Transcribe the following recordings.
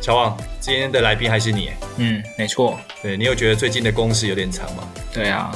乔王，今天的来宾还是你？嗯，没错。对，你有觉得最近的工时有点长吗？对啊，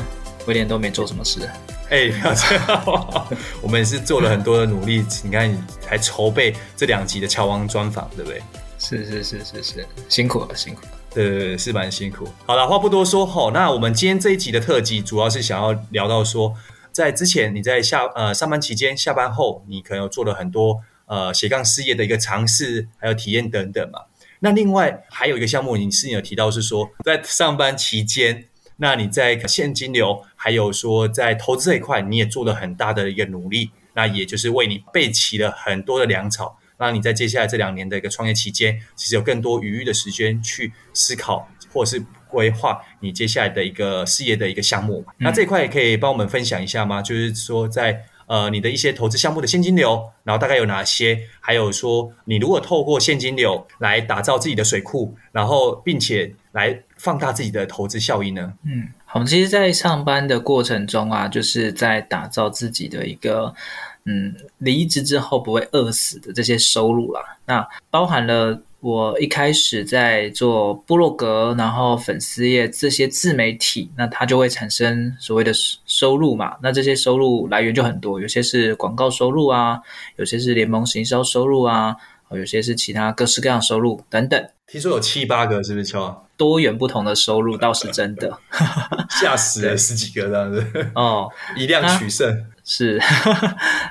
威廉都没做什么事。哎，不要这样！我们也是做了很多的努力，你看，你还筹备这两集的乔王专访，对不对？是是是是是，辛苦了，辛苦了。对对对，是蛮辛苦。好了，话不多说，好，那我们今天这一集的特辑，主要是想要聊到说，在之前你在下呃上班期间，下班后，你可能有做了很多呃斜杠事业的一个尝试，还有体验等等嘛。那另外还有一个项目，你是有提到是说，在上班期间。那你在现金流，还有说在投资这一块，你也做了很大的一个努力，那也就是为你备齐了很多的粮草，那你在接下来这两年的一个创业期间，其实有更多余裕的时间去思考，或是规划你接下来的一个事业的一个项目。那这一块也可以帮我们分享一下吗？就是说在呃你的一些投资项目的现金流，然后大概有哪些？还有说你如果透过现金流来打造自己的水库，然后并且来。放大自己的投资效益呢？嗯，好，其实，在上班的过程中啊，就是在打造自己的一个，嗯，离职之后不会饿死的这些收入啦。那包含了我一开始在做部落格，然后粉丝页这些自媒体，那它就会产生所谓的收入嘛。那这些收入来源就很多，有些是广告收入啊，有些是联盟行销收入啊，有些是其他各式各样收入等等。听说有七八个，是不是乔？多元不同的收入倒是真的，吓死了十几个这样子哦，以量取胜、啊、是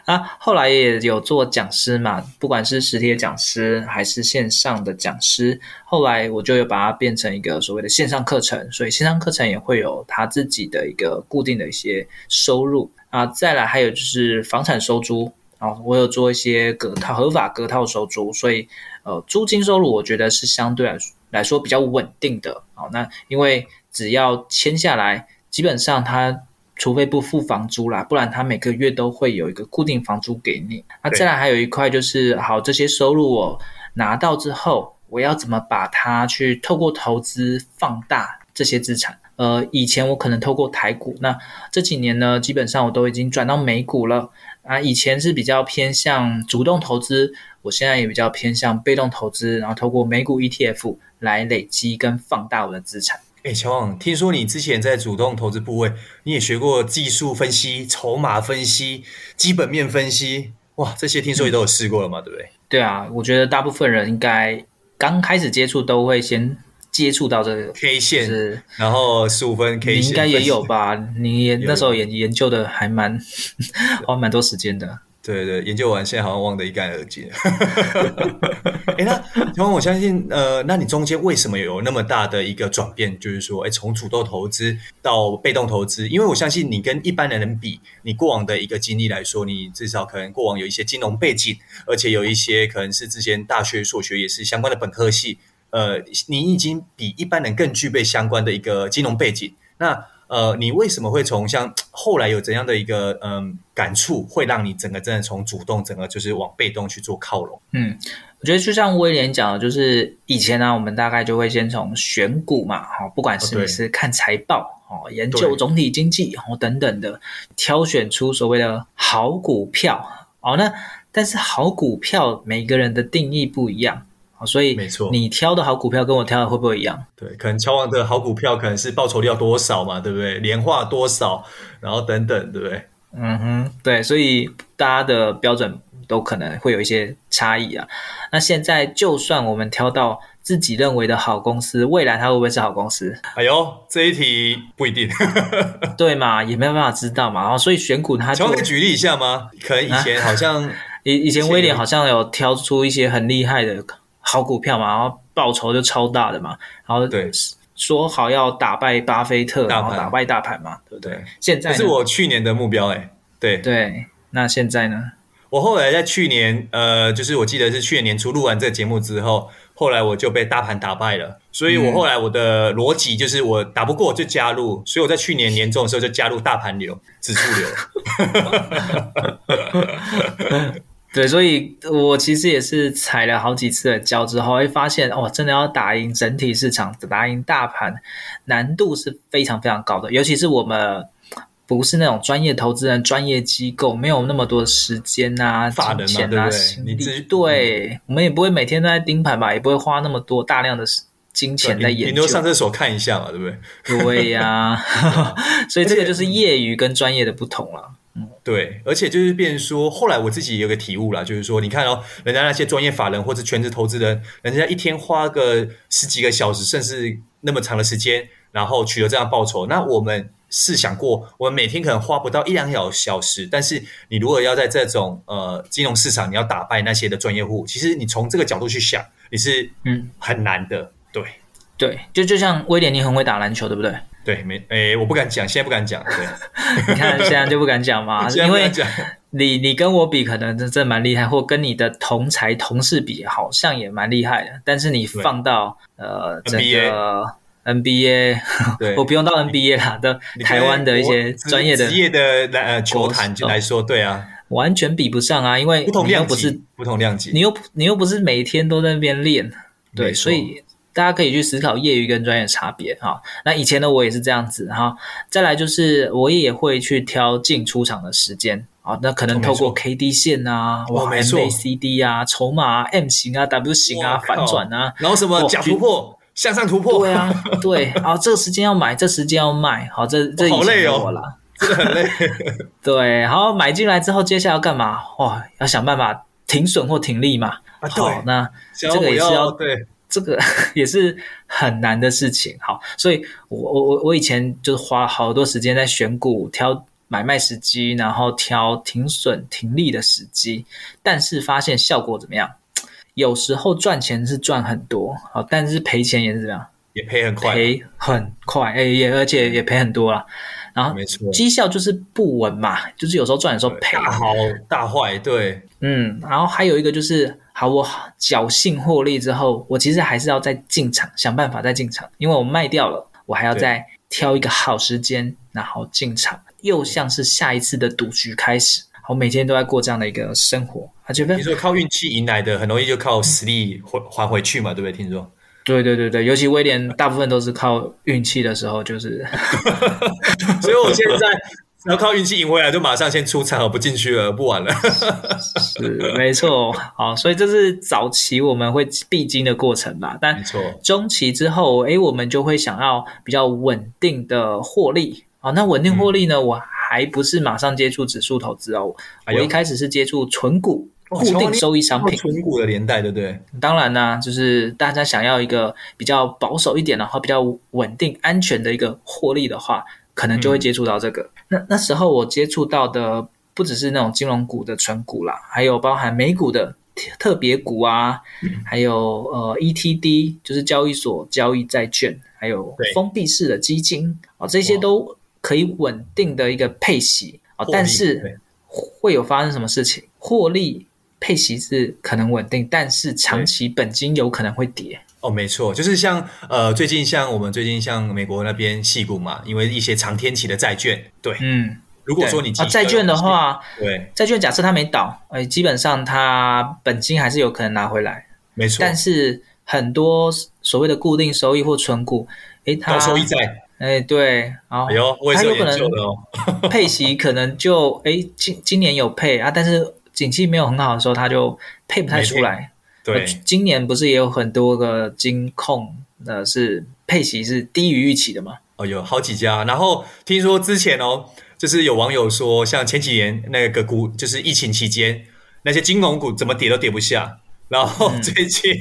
啊。后来也有做讲师嘛，不管是实体的讲师还是线上的讲师，后来我就有把它变成一个所谓的线上课程，所以线上课程也会有他自己的一个固定的一些收入啊。再来还有就是房产收租啊，我有做一些隔套合法隔套收租，所以呃，租金收入我觉得是相对来说。来说比较稳定的，好，那因为只要签下来，基本上它除非不付房租啦，不然他每个月都会有一个固定房租给你。那再来还有一块就是，好，这些收入我拿到之后，我要怎么把它去透过投资放大这些资产？呃，以前我可能透过台股，那这几年呢，基本上我都已经转到美股了。啊，以前是比较偏向主动投资，我现在也比较偏向被动投资，然后透过美股 ETF。来累积跟放大我的资产。哎，乔王，听说你之前在主动投资部位，你也学过技术分析、筹码分析、基本面分析，哇，这些听说你都有试过了嘛？对不对？对啊，我觉得大部分人应该刚开始接触都会先接触到这个 K 线，就是、然后十五分 K 线，你应该也有吧？你也那时候也研究的还蛮 花蛮多时间的。对对，研究完现在好像忘得一干二净。哎，那乔王，我相信，呃，那你中间为什么有那么大的一个转变？就是说，哎，从主动投资到被动投资，因为我相信你跟一般的人比，你过往的一个经历来说，你至少可能过往有一些金融背景，而且有一些可能是之前大学所学也是相关的本科系，呃，你已经比一般人更具备相关的一个金融背景。那呃，你为什么会从像 后来有怎样的一个嗯、呃、感触，会让你整个真的从主动整个就是往被动去做靠拢？嗯，我觉得就像威廉讲的，就是以前呢、啊，我们大概就会先从选股嘛，哈，不管是你是看财报，哦，研究总体经济，哦等等的，挑选出所谓的好股票，哦，那但是好股票每个人的定义不一样。所以没错，你挑的好股票跟我挑的会不会一样？对，可能乔王的好股票可能是报酬率要多少嘛，对不对？年化多少，然后等等，对不对？嗯哼，对，所以大家的标准都可能会有一些差异啊。那现在就算我们挑到自己认为的好公司，未来它会不会是好公司？哎呦，这一题不一定，对嘛？也没有办法知道嘛。然后所以选股它就，可以举例一下吗？可能以前好像以、啊、以前威廉好像有挑出一些很厉害的好股票嘛，然后报酬就超大的嘛，然后对。说好要打败巴菲特，然后打败大盘嘛，对不对？现在这是我去年的目标，哎，对对。那现在呢？我后来在去年，呃，就是我记得是去年年初录完这个节目之后，后来我就被大盘打败了，所以我后来我的逻辑就是我打不过就加入，所以我在去年年中的时候就加入大盘流、指数流。对，所以我其实也是踩了好几次的胶之后，会发现哦，真的要打赢整体市场，打赢大盘，难度是非常非常高的。尤其是我们不是那种专业投资人、专业机构，没有那么多的时间啊、金钱啊、心力。对，我们也不会每天都在盯盘吧，也不会花那么多大量的金钱在研究。你都上厕所看一下嘛，对不对？对呀、啊，所以这个就是业余跟专业的不同了。对，而且就是变成说，后来我自己有个体悟啦，就是说，你看哦，人家那些专业法人或者全职投资人，人家一天花个十几个小时，甚至那么长的时间，然后取得这样报酬。那我们试想过，我们每天可能花不到一两小小时，但是你如果要在这种呃金融市场，你要打败那些的专业户，其实你从这个角度去想，你是嗯很难的。对对，就就像威廉，你很会打篮球，对不对？对，没诶，我不敢讲，现在不敢讲。对，你看现在就不敢讲嘛，因为你你跟我比，可能真真蛮厉害，或跟你的同才同事比，好像也蛮厉害的。但是你放到呃整个 NBA，我不用到 NBA 啦，的台湾的一些专业的职业的呃球坛来说，对啊，完全比不上啊，因为你又不是不同量级，你又你又不是每天都在那边练，对，所以。大家可以去思考业余跟专业的差别哈。那以前呢我也是这样子哈。再来就是我也会去挑进出场的时间啊。那可能透过 K D 线啊，哇，MACD 啊，筹码啊，M 型啊，W 型啊，反转啊，然后什么假突破、向上突破，对啊，对啊，这个时间要买，这时间要卖，好，这这好累哦，真的很累。对，好，买进来之后，接下来要干嘛？哇，要想办法停损或停利嘛。好，那这个也是要对。这个 也是很难的事情，好，所以我我我我以前就是花好多时间在选股、挑买卖时机，然后挑停损停利的时机，但是发现效果怎么样？有时候赚钱是赚很多，好，但是赔钱也是怎么样？也赔很快，赔很快，哎，也而且也赔很多啊。然后，没错，绩效就是不稳嘛，就是有时候赚，有时候赔，大好大坏，对，嗯，然后还有一个就是。好，我侥幸获利之后，我其实还是要再进场，想办法再进场，因为我卖掉了，我还要再挑一个好时间，然后进场，又像是下一次的赌局开始。我每天都在过这样的一个生活，啊，觉得你说靠运气赢来的，很容易就靠实力还还回去嘛，对不对？听说？对对对对，尤其威廉大部分都是靠运气的时候，就是，所以我现在。要靠运气赢回来，就马上先出场，不进去了，不玩了。是没错，好，所以这是早期我们会必经的过程吧。但没错，中期之后，诶，我们就会想要比较稳定的获利。好，那稳定获利呢？嗯、我还不是马上接触指数投资哦。我一开始是接触纯股、固定收益商品。纯股的年代，对不对？当然呢，就是大家想要一个比较保守一点，然后比较稳定、安全的一个获利的话。可能就会接触到这个。嗯、那那时候我接触到的不只是那种金融股的存股啦，还有包含美股的特别股啊，嗯、还有呃 ETD，就是交易所交易债券，还有封闭式的基金啊，这些都可以稳定的一个配息啊。但是会有发生什么事情？获利配息是可能稳定，但是长期本金有可能会跌。哦，没错，就是像呃，最近像我们最近像美国那边矽谷嘛，因为一些长天期的债券，对，嗯，如果说你啊债券的话，对，债券假设它没倒，哎，基本上它本金还是有可能拿回来，没错。但是很多所谓的固定收益或存股，哎，它高收益债，哎，对，然后它有可能配息可能就哎今今年有配啊，但是景气没有很好的时候，它就配不太出来。对，今年不是也有很多个金控的是配息是低于预期的吗？哦，有好几家。然后听说之前哦，就是有网友说，像前几年那个股，就是疫情期间，那些金融股怎么跌都跌不下，然后 最近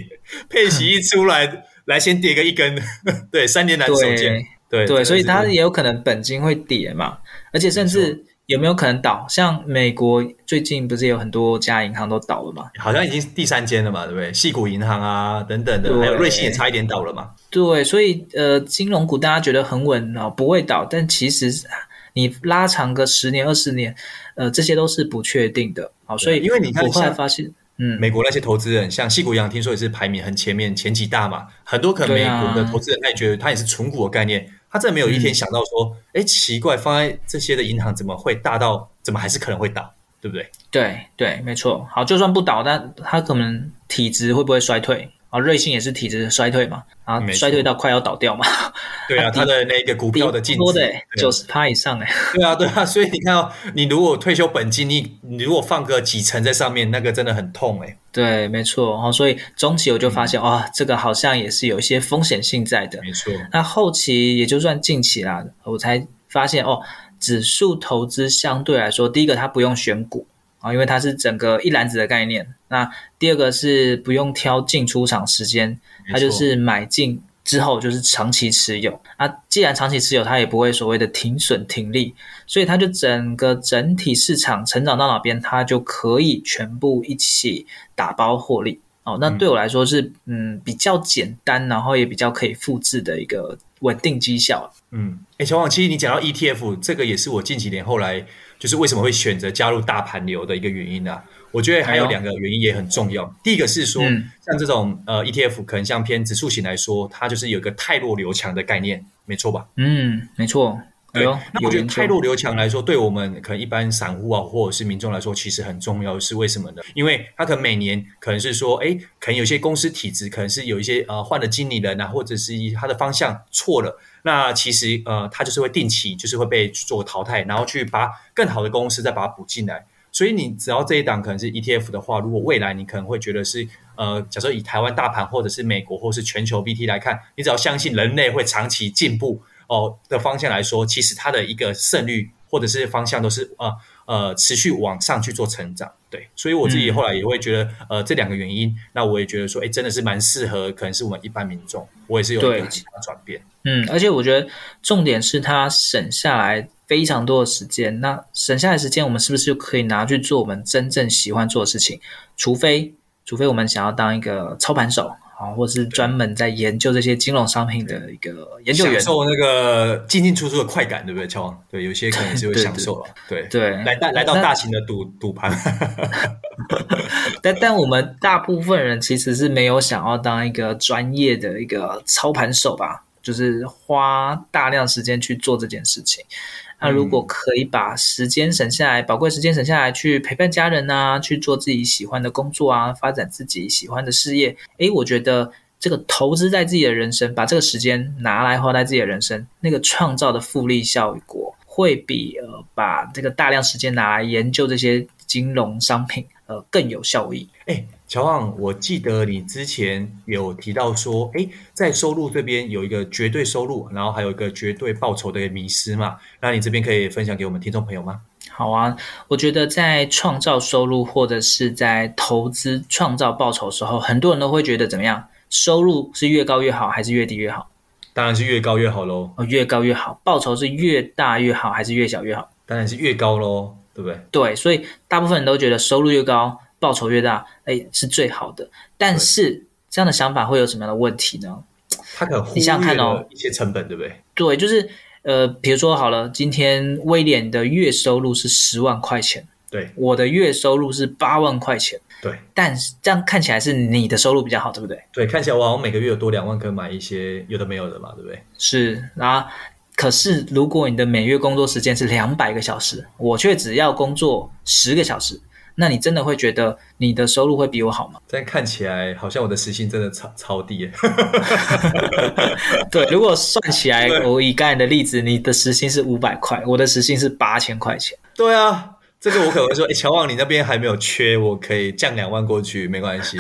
配息一出来，嗯、来先跌个一根，对，三年难守见，对对，所以它也有可能本金会跌嘛，而且甚至。有没有可能倒？像美国最近不是有很多家银行都倒了吗？好像已经第三间了嘛，对不对？细谷银行啊等等的，还有瑞信也差一点倒了嘛。对，所以呃，金融股大家觉得很稳啊，不会倒，但其实你拉长个十年、二十年，呃，这些都是不确定的。好，所以因为你看，我后来发现，嗯，美国那些投资人，像细谷银行，听说也是排名很前面，前几大嘛。很多可能美国的投资人他也觉得他也是存股的概念。他真的没有一天想到说，哎、嗯，奇怪，放在这些的银行怎么会大到，怎么还是可能会倒，对不对？对对，没错。好，就算不倒，但他可能体质会不会衰退？啊，瑞信也是体质衰退嘛，啊，衰退到快要倒掉嘛。对啊，他的那个股票的净值多的九十趴以上哎。对啊，对啊，所以你看哦，你如果退休本金，你你如果放个几成在上面，那个真的很痛哎。对，没错。哈，所以中期我就发现，哇、嗯哦，这个好像也是有一些风险性在的。没错。那后期也就算近期啦，我才发现哦，指数投资相对来说，第一个它不用选股。啊，因为它是整个一篮子的概念。那第二个是不用挑进出场时间，它就是买进之后就是长期持有。那既然长期持有，它也不会所谓的停损停利，所以它就整个整体市场成长到哪边，它就可以全部一起打包获利。哦，那对我来说是嗯，嗯比较简单，然后也比较可以复制的一个稳定绩效。嗯，哎，小王，其实你讲到 ETF，这个也是我近几年后来。就是为什么会选择加入大盘流的一个原因呢、啊？我觉得还有两个原因也很重要。第一个是说，像这种呃 ETF，可能像偏指数型来说，它就是有一个太弱留强的概念，没错吧？嗯，没错。对，那我觉得太弱留强来说，对我们可能一般散户啊，或者是民众来说，其实很重要。是为什么呢？因为它可能每年可能是说，哎，可能有些公司体质可能是有一些呃换了经理人啊，或者是它的方向错了。那其实呃，它就是会定期就是会被做淘汰，然后去把更好的公司再把它补进来。所以你只要这一档可能是 ETF 的话，如果未来你可能会觉得是呃，假设以台湾大盘或者是美国或是全球 BT 来看，你只要相信人类会长期进步哦的方向来说，其实它的一个胜率或者是方向都是呃呃持续往上去做成长。对，所以我自己后来也会觉得呃这两个原因，那我也觉得说，哎，真的是蛮适合，可能是我们一般民众，我也是有一个其他转变。嗯，而且我觉得重点是它省下来非常多的时间。那省下来时间，我们是不是就可以拿去做我们真正喜欢做的事情？除非，除非我们想要当一个操盘手啊，或者是专门在研究这些金融商品的一个研究员，享受那个进进出出的快感，对不对？乔王，对，有些可能是会 享受了对，对，对，来来到大型的赌赌盘。但但我们大部分人其实是没有想要当一个专业的一个操盘手吧。就是花大量时间去做这件事情。那如果可以把时间省下来，宝贵时间省下来，去陪伴家人啊，去做自己喜欢的工作啊，发展自己喜欢的事业，诶，我觉得这个投资在自己的人生，把这个时间拿来花在自己的人生，那个创造的复利效果，会比呃把这个大量时间拿来研究这些金融商品，呃更有效益。诶乔旺，我记得你之前有提到说，哎，在收入这边有一个绝对收入，然后还有一个绝对报酬的迷失嘛？那你这边可以分享给我们听众朋友吗？好啊，我觉得在创造收入或者是在投资创造报酬的时候，很多人都会觉得怎么样？收入是越高越好，还是越低越好？当然是越高越好喽。哦，越高越好。报酬是越大越好，还是越小越好？当然是越高喽，对不对？对，所以大部分人都觉得收入越高。报酬越大，哎，是最好的。但是这样的想法会有什么样的问题呢？他可能忽略了一些成本，对不对？对，就是呃，比如说好了，今天威廉的月收入是十万块钱，对，我的月收入是八万块钱，对。但是这样看起来是你的收入比较好，对不对？对，看起来我好像每个月有多两万可以买一些有的没有的嘛，对不对？是啊，可是如果你的每月工作时间是两百个小时，我却只要工作十个小时。那你真的会觉得你的收入会比我好吗？但看起来好像我的时薪真的超超低耶。对，如果算起来，我以刚才的例子，你的时薪是五百块，我的时薪是八千块钱。对啊，这个我可能会说，哎，乔旺，你那边还没有缺，我可以降两万过去，没关系。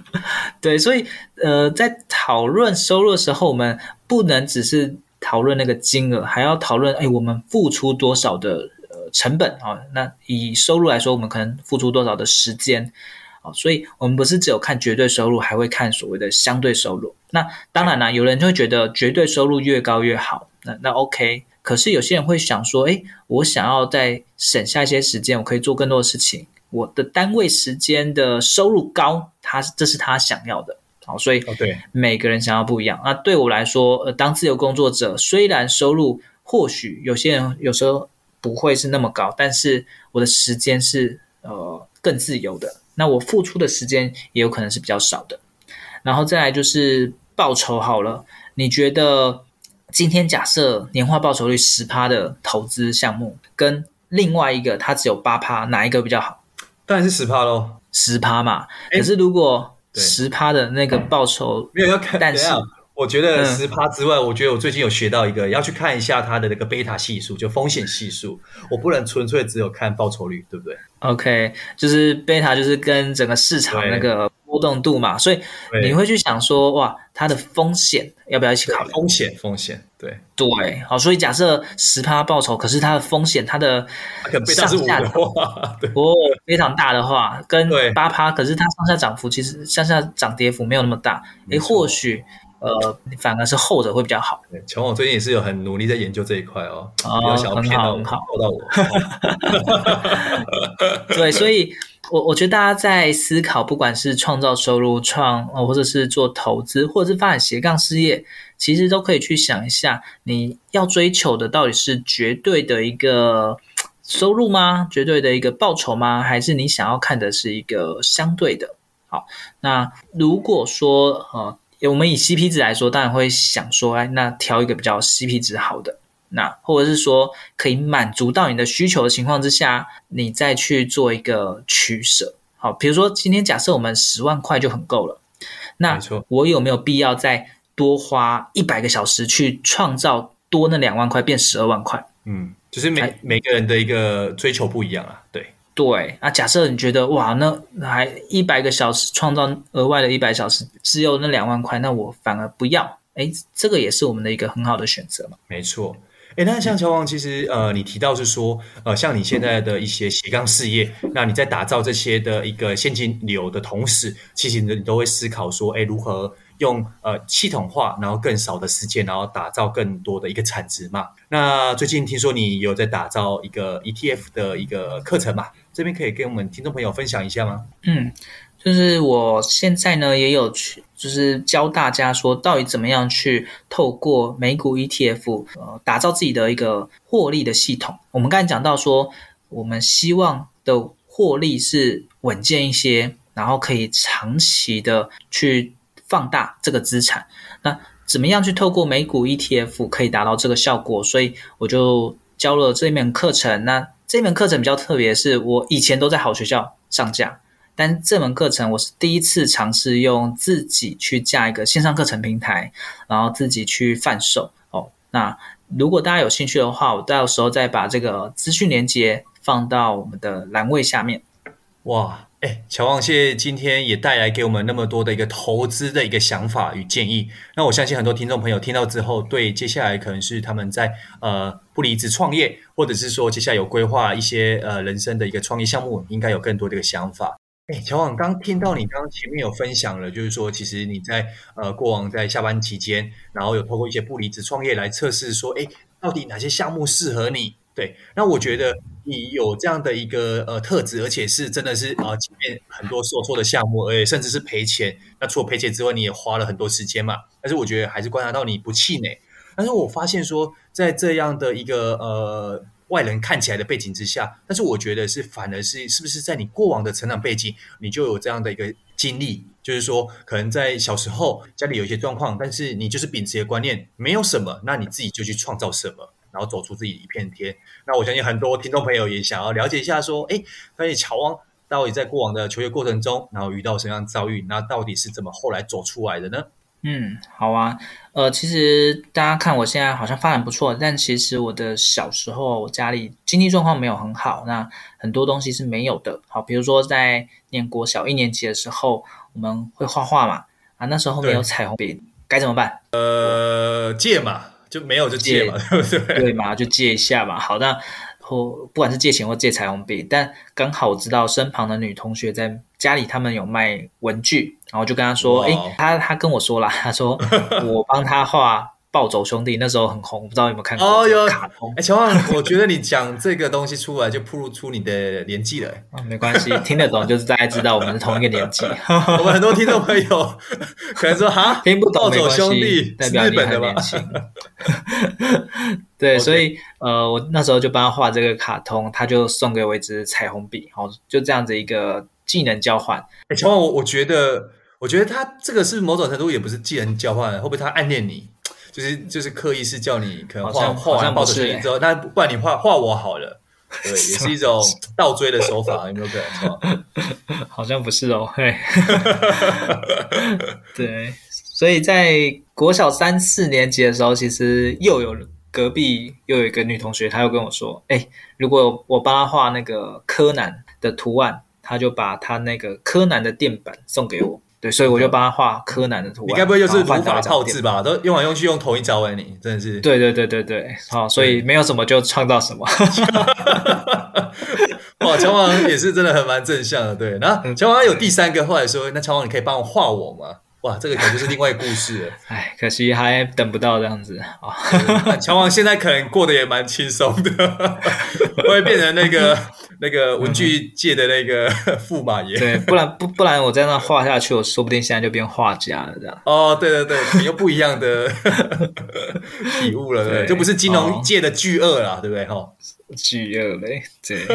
对，所以呃，在讨论收入的时候，我们不能只是讨论那个金额，还要讨论，哎，我们付出多少的。成本啊。那以收入来说，我们可能付出多少的时间啊？所以我们不是只有看绝对收入，还会看所谓的相对收入。那当然了，有人就会觉得绝对收入越高越好。那那 OK，可是有些人会想说，哎，我想要再省下一些时间，我可以做更多的事情。我的单位时间的收入高，他这是他想要的。好，所以对每个人想要不一样。那对我来说，呃，当自由工作者，虽然收入或许有些人有时候不会是那么高，但是我的时间是呃更自由的。那我付出的时间也有可能是比较少的。然后再来就是报酬好了，你觉得今天假设年化报酬率十趴的投资项目，跟另外一个它只有八趴，哪一个比较好？当然是十趴喽，十趴嘛。可是如果十趴的那个报酬没有要看，但是我觉得十趴之外，我觉得我最近有学到一个，要去看一下它的那个贝塔系数，就风险系数。我不能纯粹只有看报酬率，对不对？OK，就是贝塔就是跟整个市场那个波动度嘛，所以你会去想说，哇，它的风险要不要一起考虑？风险，风险。对对，好，所以假设十趴报酬，可是它的风险，它的上下的话，哦，非常大的话，跟八趴，可是它上下涨幅其实上下涨跌幅没有那么大，诶，或许呃，反而是后者会比较好。乔王最近也是有很努力在研究这一块哦，哦，很好很好，到我。对，所以我我觉得大家在思考，不管是创造收入、创，或者是做投资，或者是发展斜杠事业。其实都可以去想一下，你要追求的到底是绝对的一个收入吗？绝对的一个报酬吗？还是你想要看的是一个相对的？好，那如果说呃，我们以 CP 值来说，当然会想说，哎，那挑一个比较 CP 值好的，那或者是说可以满足到你的需求的情况之下，你再去做一个取舍。好，比如说今天假设我们十万块就很够了，那我有没有必要再多花一百个小时去创造多那两万块变十二万块，嗯，就是每每个人的一个追求不一样啊，对对。那假设你觉得哇，那还一百个小时创造额外的一百小时只有那两万块，那我反而不要，哎，这个也是我们的一个很好的选择嘛。没错，哎，那像乔王，其实呃，你提到是说呃，像你现在的一些斜杠事业，那你在打造这些的一个现金流的同时，其实你都会思考说，哎，如何？用呃系统化，然后更少的时间，然后打造更多的一个产值嘛。那最近听说你有在打造一个 ETF 的一个课程嘛？这边可以跟我们听众朋友分享一下吗？嗯，就是我现在呢也有去，就是教大家说到底怎么样去透过美股 ETF 呃打造自己的一个获利的系统。我们刚才讲到说，我们希望的获利是稳健一些，然后可以长期的去。放大这个资产，那怎么样去透过美股 ETF 可以达到这个效果？所以我就教了这一门课程。那这门课程比较特别，是我以前都在好学校上架，但这门课程我是第一次尝试用自己去架一个线上课程平台，然后自己去贩售。哦，那如果大家有兴趣的话，我到时候再把这个资讯连接放到我们的栏位下面。哇！哎，乔王谢谢今天也带来给我们那么多的一个投资的一个想法与建议。那我相信很多听众朋友听到之后，对接下来可能是他们在呃不离职创业，或者是说接下来有规划一些呃人生的一个创业项目，应该有更多的一个想法。哎，乔王刚听到你刚刚前面有分享了，就是说其实你在呃过往在下班期间，然后有透过一些不离职创业来测试说，哎，到底哪些项目适合你？对，那我觉得你有这样的一个呃特质，而且是真的是呃前面很多受挫的项目，而且甚至是赔钱。那除了赔钱之外，你也花了很多时间嘛。但是我觉得还是观察到你不气馁。但是我发现说，在这样的一个呃外人看起来的背景之下，但是我觉得是反而是是不是在你过往的成长背景，你就有这样的一个经历，就是说可能在小时候家里有一些状况，但是你就是秉持的观念，没有什么，那你自己就去创造什么。然后走出自己一片天。那我相信很多听众朋友也想要了解一下，说，哎，关于乔王到底在过往的求学过程中，然后遇到什么样的遭遇？那到底是怎么后来走出来的呢？嗯，好啊。呃，其实大家看我现在好像发展不错，但其实我的小时候，我家里经济状况没有很好，那很多东西是没有的。好，比如说在念国小一年级的时候，我们会画画嘛，啊，那时候没有彩虹笔，该怎么办？呃，借嘛。就没有就借嘛，对不对？对嘛，就借一下嘛。好，那或不管是借钱或借彩虹笔，但刚好我知道身旁的女同学在家里，他们有卖文具，然后就跟她说：“哎、欸，他他跟我说了，她说 我帮她画。”暴走兄弟那时候很红，不知道有没有看过哦，有卡通。哎，乔旺，我觉得你讲这个东西出来就暴露出你的年纪了。啊，没关系，听得懂就是大家知道我们是同一个年纪。我们很多听众朋友可能说哈，听不懂，暴走兄弟代表你很年轻。对，所以呃，我那时候就帮他画这个卡通，他就送给我一支彩虹笔，好，就这样子一个技能交换。哎，乔旺，我我觉得，我觉得他这个是某种程度也不是技能交换，会不会他暗恋你？就是就是刻意是叫你可能画画完抱着声音之后，那不然你画画我好了，对，也是一种倒追的手法，有没有可能？好像不是哦，嘿，对，所以在国小三四年级的时候，其实又有隔壁又有一个女同学，她又跟我说，哎，如果我帮她画那个柯南的图案，她就把她那个柯南的垫板送给我。对，所以我就帮他画柯南的图案。你该不会就是无法炮制吧？都用来用去用同一招哎，你真的是。对对对对对，好，所以没有什么就创造什么。哇，乔王也是真的很蛮正向的，对。然后乔王有第三个，后来说，那乔王你可以帮我画我吗？哇，这个可能就是另外一个故事了。哎，可惜还等不到这样子啊。乔王现在可能过得也蛮轻松的，会变成那个。那个文具界的那个 驸马爷，对，不然不不然我在那画下去，我说不定现在就变画家了，这样。哦，对对对，你又不一样的体悟了，对，对，就不是金融界的巨鳄了，哦、对不对？哈，巨鳄嘞，对。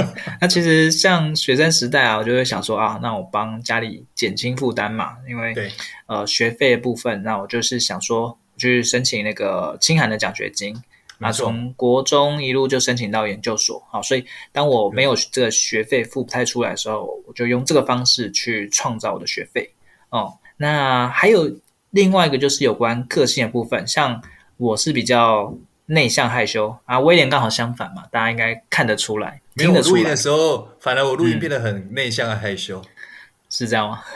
那其实像学生时代啊，我就会想说啊，那我帮家里减轻负担嘛，因为对呃学费的部分，那我就是想说去申请那个清寒的奖学金。那，从国中一路就申请到研究所，好，所以当我没有这个学费付不太出来的时候，我就用这个方式去创造我的学费。哦，那还有另外一个就是有关个性的部分，像我是比较内向害羞啊，威廉刚好相反嘛，大家应该看得出来。听得出来。录音的时候，反而我录音变得很内向害羞，嗯、是这样吗？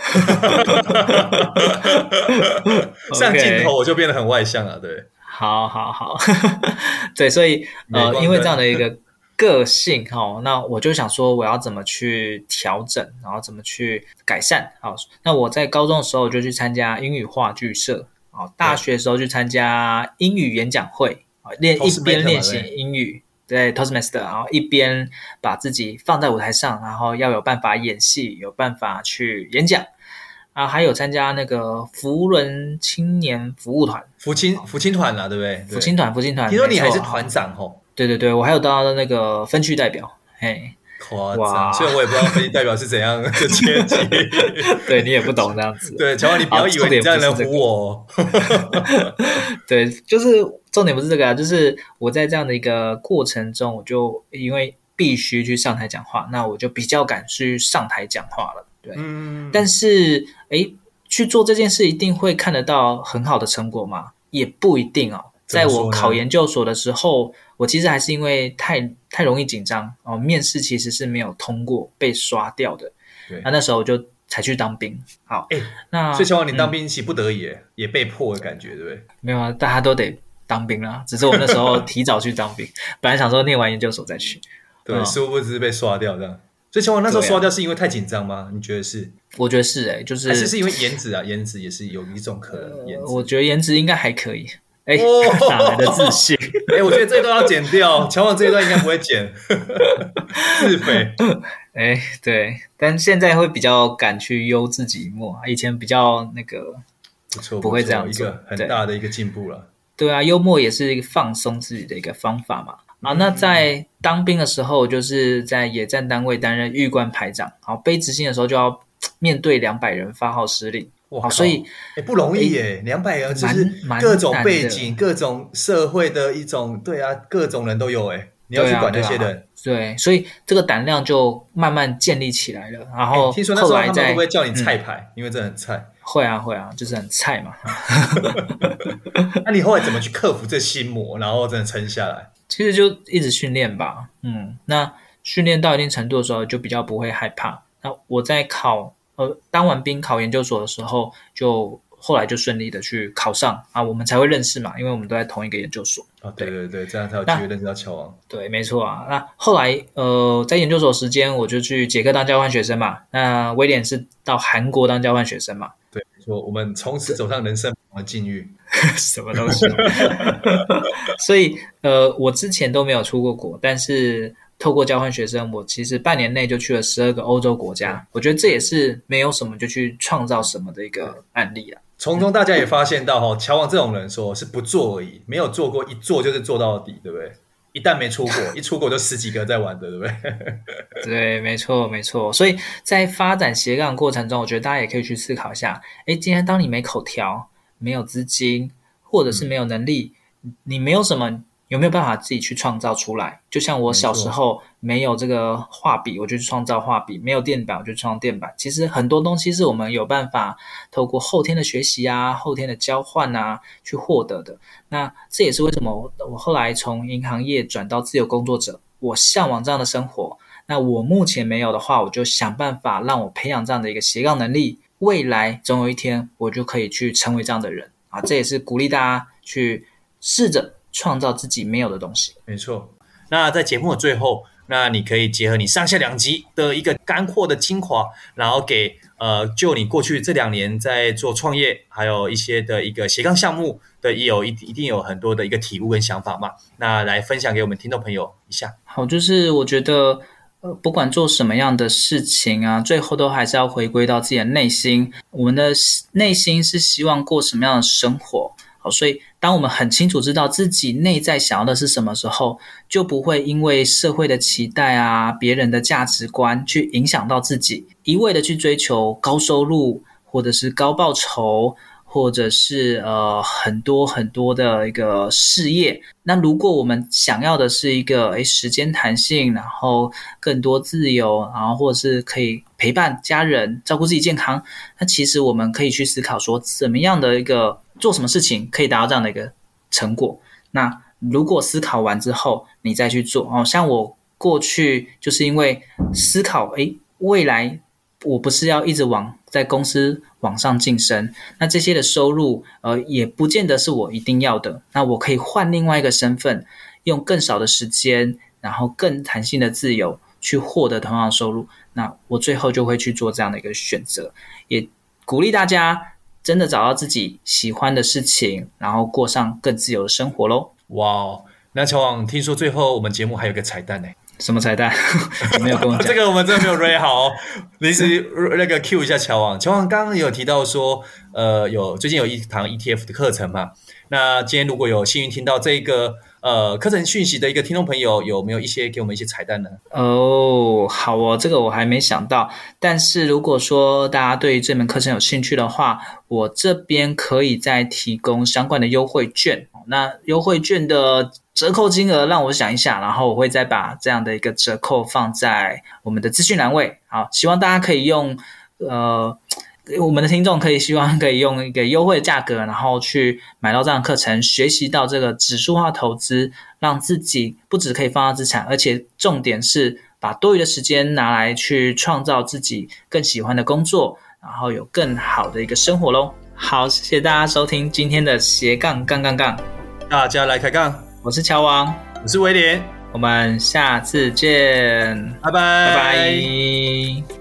上镜头我就变得很外向了，对。好好好，对，所以呃，因为这样的一个个性哈、哦，那我就想说，我要怎么去调整，然后怎么去改善？好，那我在高中的时候就去参加英语话剧社，啊，大学的时候去参加英语演讲会，啊，练一边练习英语，对，Toastmaster，然后一边把自己放在舞台上，然后要有办法演戏，有办法去演讲。啊，还有参加那个扶轮青年服务团，福青扶青团啦，对不对？福青团，福青团。听说你还是团长哦？对对对，我还有当的那个分区代表，嘿，夸张！虽然我也不知道分区代表是怎样的 阶级，对你也不懂这样子。对，乔王，你不要以为你这样能唬我。对，就是重点不是这个啊，就是我在这样的一个过程中，我就因为必须去上台讲话，那我就比较敢去上台讲话了。对，嗯，但是，诶，去做这件事一定会看得到很好的成果吗？也不一定哦。在我考研究所的时候，我其实还是因为太太容易紧张哦，面试其实是没有通过，被刷掉的。对，那那时候我就才去当兵。好，诶，那所以，希望你当兵是不得已，嗯，也被迫的感觉，对不对？没有啊，大家都得当兵啦。只是我那时候提早去当兵，本来想说念完研究所再去。对，殊不知被刷掉这样。所以，乔王那时候刷掉是因为太紧张吗？你觉得是？我觉得是诶、欸、就是还是是因为颜值啊，颜值也是有一种可能。颜值，我觉得颜值应该还可以。哎、欸，哪来的自信？哎、欸，我觉得这一段要剪掉。乔王这一段应该不会剪，自肥。哎、欸，对，但现在会比较敢去幽自己一默，以前比较那个不错，不会这样一个很大的一个进步了。对啊，幽默也是一个放松自己的一个方法嘛。啊，那在当兵的时候，就是在野战单位担任预官排长。好，背执行的时候就要 面对两百人发号施令。哇，所以哎不容易耶，两百人就是各种背景、各种社会的一种，对啊，各种人都有哎，你要去管那些人。对，所以这个胆量就慢慢建立起来了。然后听说那时候他们会不会叫你菜牌？因为这很菜。会啊会啊，就是很菜嘛。那你后来怎么去克服这心魔，然后真的撑下来？其实就一直训练吧，嗯，那训练到一定程度的时候，就比较不会害怕。那我在考呃当完兵考研究所的时候，就后来就顺利的去考上啊，我们才会认识嘛，因为我们都在同一个研究所。啊，对对对，这样才有机会认识到乔王。对，没错啊。那后来呃，在研究所时间，我就去捷克当交换学生嘛。那威廉是到韩国当交换学生嘛？对，说我们从此走上人生的境遇，什么东西？所以呃，我之前都没有出过国，但是。透过交换学生，我其实半年内就去了十二个欧洲国家。我觉得这也是没有什么就去创造什么的一个案例啊。从中大家也发现到，哈，乔王这种人说是不做而已，没有做过，一做就是做到底，对不对？一旦没出国，一出国就十几个在玩的，对不对？对，没错，没错。所以在发展斜杠过程中，我觉得大家也可以去思考一下：哎，今天当你没口条、没有资金，或者是没有能力，嗯、你没有什么。有没有办法自己去创造出来？就像我小时候没有这个画笔，我就去创造画笔；没有电板，我就创造垫板。其实很多东西是我们有办法透过后天的学习啊、后天的交换啊去获得的。那这也是为什么我后来从银行业转到自由工作者，我向往这样的生活。那我目前没有的话，我就想办法让我培养这样的一个斜杠能力。未来总有一天，我就可以去成为这样的人啊！这也是鼓励大家去试着。创造自己没有的东西，没错。那在节目的最后，那你可以结合你上下两集的一个干货的精华，然后给呃，就你过去这两年在做创业，还有一些的一个斜杠项目的，也有一一定有很多的一个体悟跟想法嘛。那来分享给我们听众朋友一下。好，就是我觉得呃，不管做什么样的事情啊，最后都还是要回归到自己的内心。我们的内心是希望过什么样的生活？好，所以当我们很清楚知道自己内在想要的是什么时候，就不会因为社会的期待啊、别人的价值观去影响到自己，一味的去追求高收入或者是高报酬。或者是呃很多很多的一个事业，那如果我们想要的是一个诶时间弹性，然后更多自由，然后或者是可以陪伴家人、照顾自己健康，那其实我们可以去思考说，怎么样的一个做什么事情可以达到这样的一个成果。那如果思考完之后，你再去做哦，像我过去就是因为思考，诶未来我不是要一直往在公司。往上晋升，那这些的收入，呃，也不见得是我一定要的。那我可以换另外一个身份，用更少的时间，然后更弹性的自由去获得同样的收入。那我最后就会去做这样的一个选择，也鼓励大家真的找到自己喜欢的事情，然后过上更自由的生活喽。哇哦，那乔王，听说最后我们节目还有个彩蛋呢？什么彩蛋？没有跟我讲。这个我们真的没有 ready 好哦。临时那个 Q 一下乔王。乔王刚刚有提到说，呃，有最近有一堂 ETF 的课程嘛？那今天如果有幸运听到这个呃课程讯息的一个听众朋友，有没有一些给我们一些彩蛋呢？哦，好哦，这个我还没想到。但是如果说大家对于这门课程有兴趣的话，我这边可以再提供相关的优惠券。那优惠券的折扣金额让我想一下，然后我会再把这样的一个折扣放在我们的资讯栏位。好，希望大家可以用，呃，我们的听众可以希望可以用一个优惠的价格，然后去买到这样的课程，学习到这个指数化投资，让自己不止可以放大资产，而且重点是把多余的时间拿来去创造自己更喜欢的工作，然后有更好的一个生活喽。好，谢谢大家收听今天的斜杠杠杠杠，大家来开杠。我是乔王，我是威廉，我们下次见，拜拜拜拜。